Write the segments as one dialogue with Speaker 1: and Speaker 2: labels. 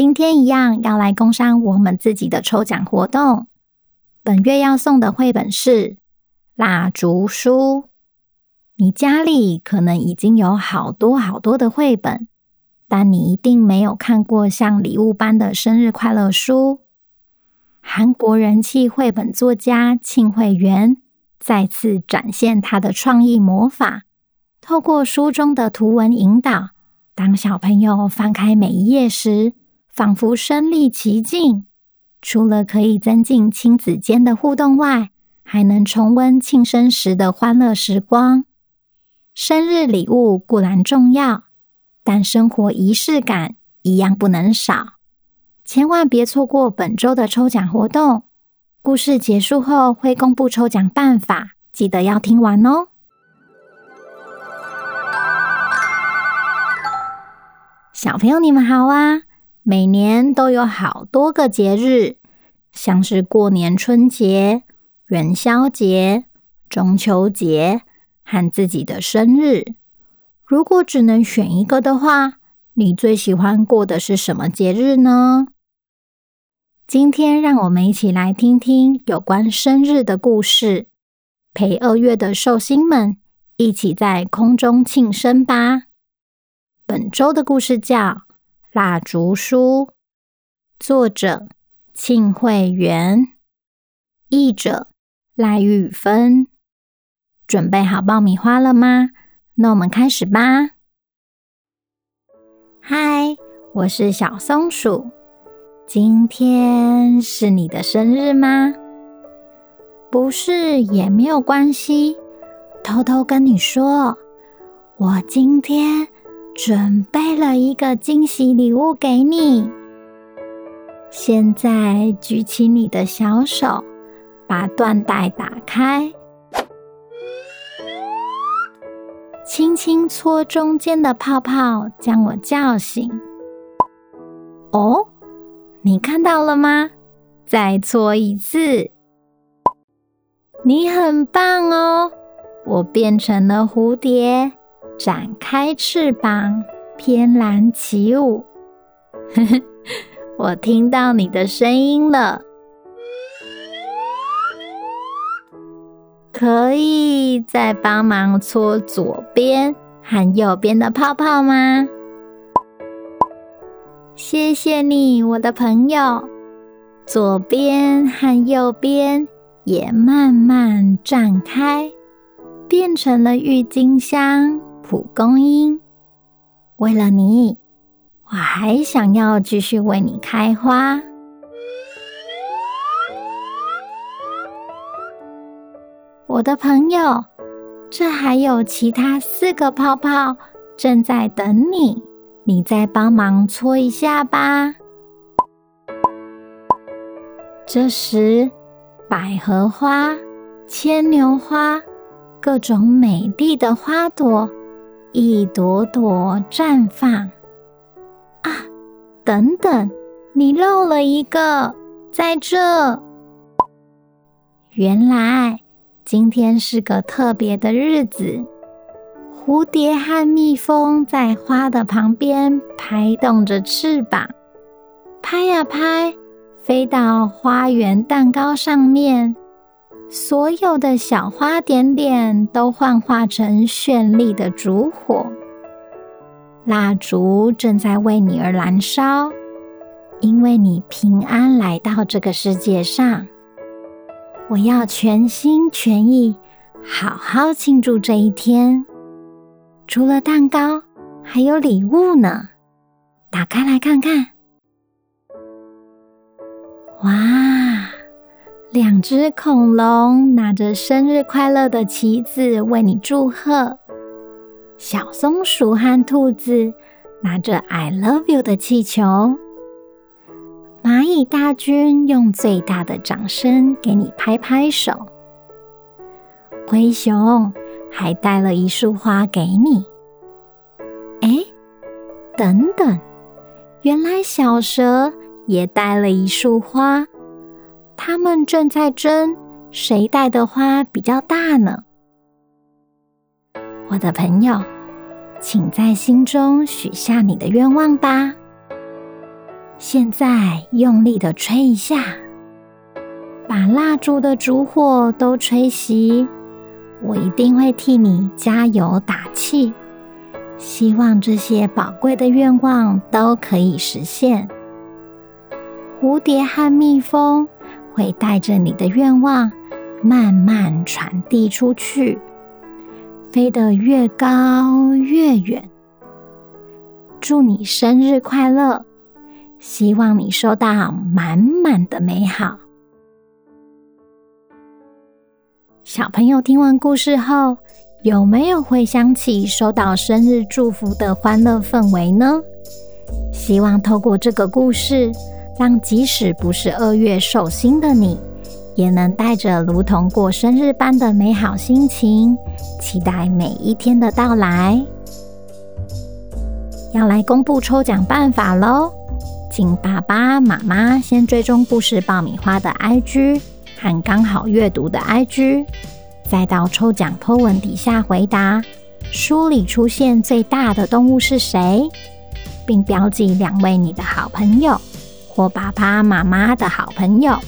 Speaker 1: 今天一样要来工商我们自己的抽奖活动。本月要送的绘本是蜡烛书。你家里可能已经有好多好多的绘本，但你一定没有看过像礼物般的生日快乐书。韩国人气绘本作家庆惠媛再次展现他的创意魔法，透过书中的图文引导，当小朋友翻开每一页时，仿佛身历其境，除了可以增进亲子间的互动外，还能重温庆生时的欢乐时光。生日礼物固然重要，但生活仪式感一样不能少。千万别错过本周的抽奖活动。故事结束后会公布抽奖办法，记得要听完哦。小朋友，你们好啊！每年都有好多个节日，像是过年春节、元宵节、中秋节和自己的生日。如果只能选一个的话，你最喜欢过的是什么节日呢？今天让我们一起来听听有关生日的故事，陪二月的寿星们一起在空中庆生吧。本周的故事叫蜡烛书，作者庆惠媛，译者赖玉芬。准备好爆米花了吗？那我们开始吧。嗨，我是小松鼠。今天是你的生日吗？不是也没有关系。偷偷跟你说，我今天。准备了一个惊喜礼物给你。现在举起你的小手，把缎带打开，轻轻搓中间的泡泡，将我叫醒。哦，你看到了吗？再搓一次。你很棒哦，我变成了蝴蝶。展开翅膀，翩然起舞。呵呵，我听到你的声音了。可以再帮忙搓左边和右边的泡泡吗？谢谢你，我的朋友。左边和右边也慢慢绽开，变成了郁金香。蒲公英，为了你，我还想要继续为你开花。我的朋友，这还有其他四个泡泡正在等你，你再帮忙搓一下吧。这时，百合花、牵牛花，各种美丽的花朵。一朵朵绽放啊！等等，你漏了一个，在这。原来今天是个特别的日子，蝴蝶和蜜蜂在花的旁边拍动着翅膀，拍呀拍，飞到花园蛋糕上面。所有的小花点点都幻化成绚丽的烛火，蜡烛正在为你而燃烧，因为你平安来到这个世界上。我要全心全意好好庆祝这一天。除了蛋糕，还有礼物呢，打开来看看。哇，两只恐龙拿着生日快乐的旗子为你祝贺。小松鼠和兔子拿着 “I love you” 的气球，蚂蚁大军用最大的掌声给你拍拍手，灰熊还带了一束花给你。哎，等等，原来小蛇也带了一束花，他们正在争谁带的花比较大呢。我的朋友，请在心中许下你的愿望吧。现在用力的吹一下，把蜡烛的烛火都吹熄。我一定会替你加油打气，希望这些宝贵的愿望都可以实现。蝴蝶和蜜蜂会带着你的愿望慢慢传递出去。飞得越高越远。祝你生日快乐！希望你收到满满的美好。小朋友听完故事后，有没有回想起收到生日祝福的欢乐氛围呢？希望透过这个故事，让即使不是二月寿星的你，也能带着如同过生日般的美好心情，期待每一天的到来。要来公布抽奖办法喽！请爸爸妈妈先追踪故事爆米花的 IG 和刚好阅读的 IG，再到抽奖 po 文底下回答书里出现最大的动物是谁，并标记两位你的好朋友或爸爸妈妈的好朋友。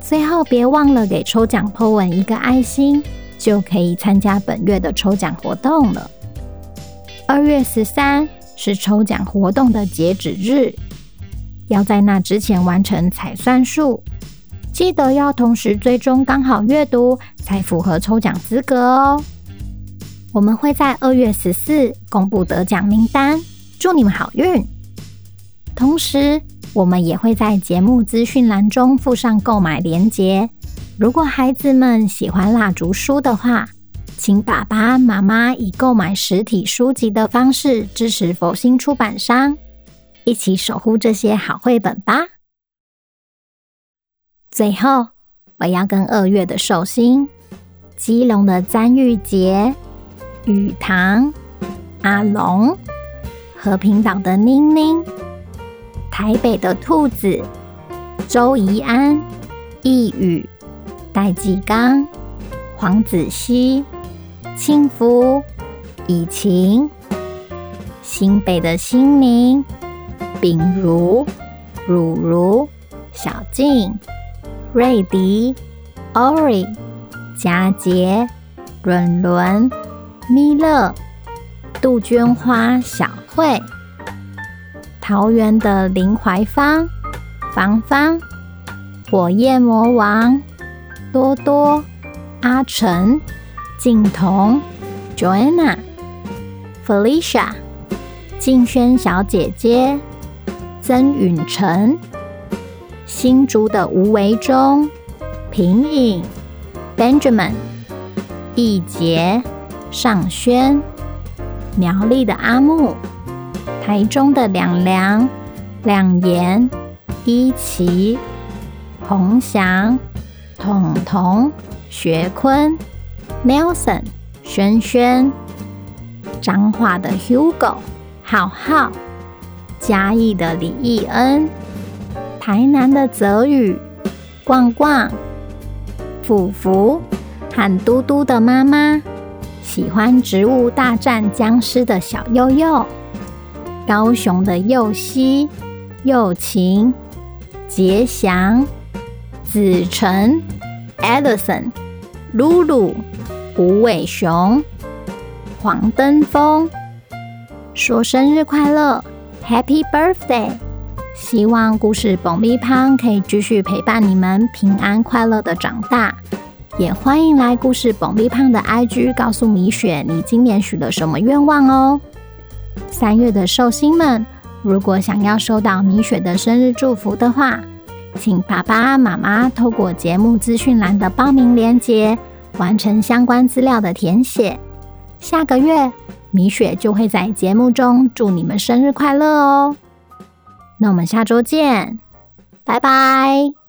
Speaker 1: 最后，别忘了给抽奖 po 文一个爱心，就可以参加本月的抽奖活动了。二月十三是抽奖活动的截止日，要在那之前完成才算数。记得要同时追踪刚好阅读，才符合抽奖资格哦。我们会在二月十四公布得奖名单，祝你们好运。同时，我们也会在节目资讯栏中附上购买链接。如果孩子们喜欢蜡烛书的话，请爸爸妈妈以购买实体书籍的方式支持佛心出版商，一起守护这些好绘本吧。最后，我要跟二月的寿星、基隆的詹玉杰、雨堂、阿龙、和平岛的宁宁。台北的兔子、周怡安、易宇、戴继刚、黄子熙、庆福、以晴；新北的新明、秉如、汝如、小静、瑞迪、Ori、佳杰、伦伦、咪乐、杜鹃花、小慧。桃园的林怀芳、芳芳、火焰魔王、多多、阿成、静彤、Joanna、Felicia、静轩小姐姐、曾允辰、新竹的吴维忠、平影、Benjamin、易杰、尚轩、苗栗的阿木。台中的两良、两言、一奇、洪祥、彤彤、学坤、Nelson、轩轩、彰化的 Hugo、浩浩、嘉义的李义恩、台南的泽宇、逛逛、福福。和嘟嘟的妈妈，喜欢《植物大战僵尸》的小悠悠。高雄的佑熙、佑晴、杰祥、子晨、Edison、露露、吴伟雄、黄登峰、说生日快乐，Happy Birthday！希望故事爆米花可以继续陪伴你们平安快乐的长大。也欢迎来故事爆米花的 IG 告诉米雪你今年许了什么愿望哦。三月的寿星们，如果想要收到米雪的生日祝福的话，请爸爸妈妈透过节目资讯栏的报名链接，完成相关资料的填写。下个月，米雪就会在节目中祝你们生日快乐哦。那我们下周见，拜拜。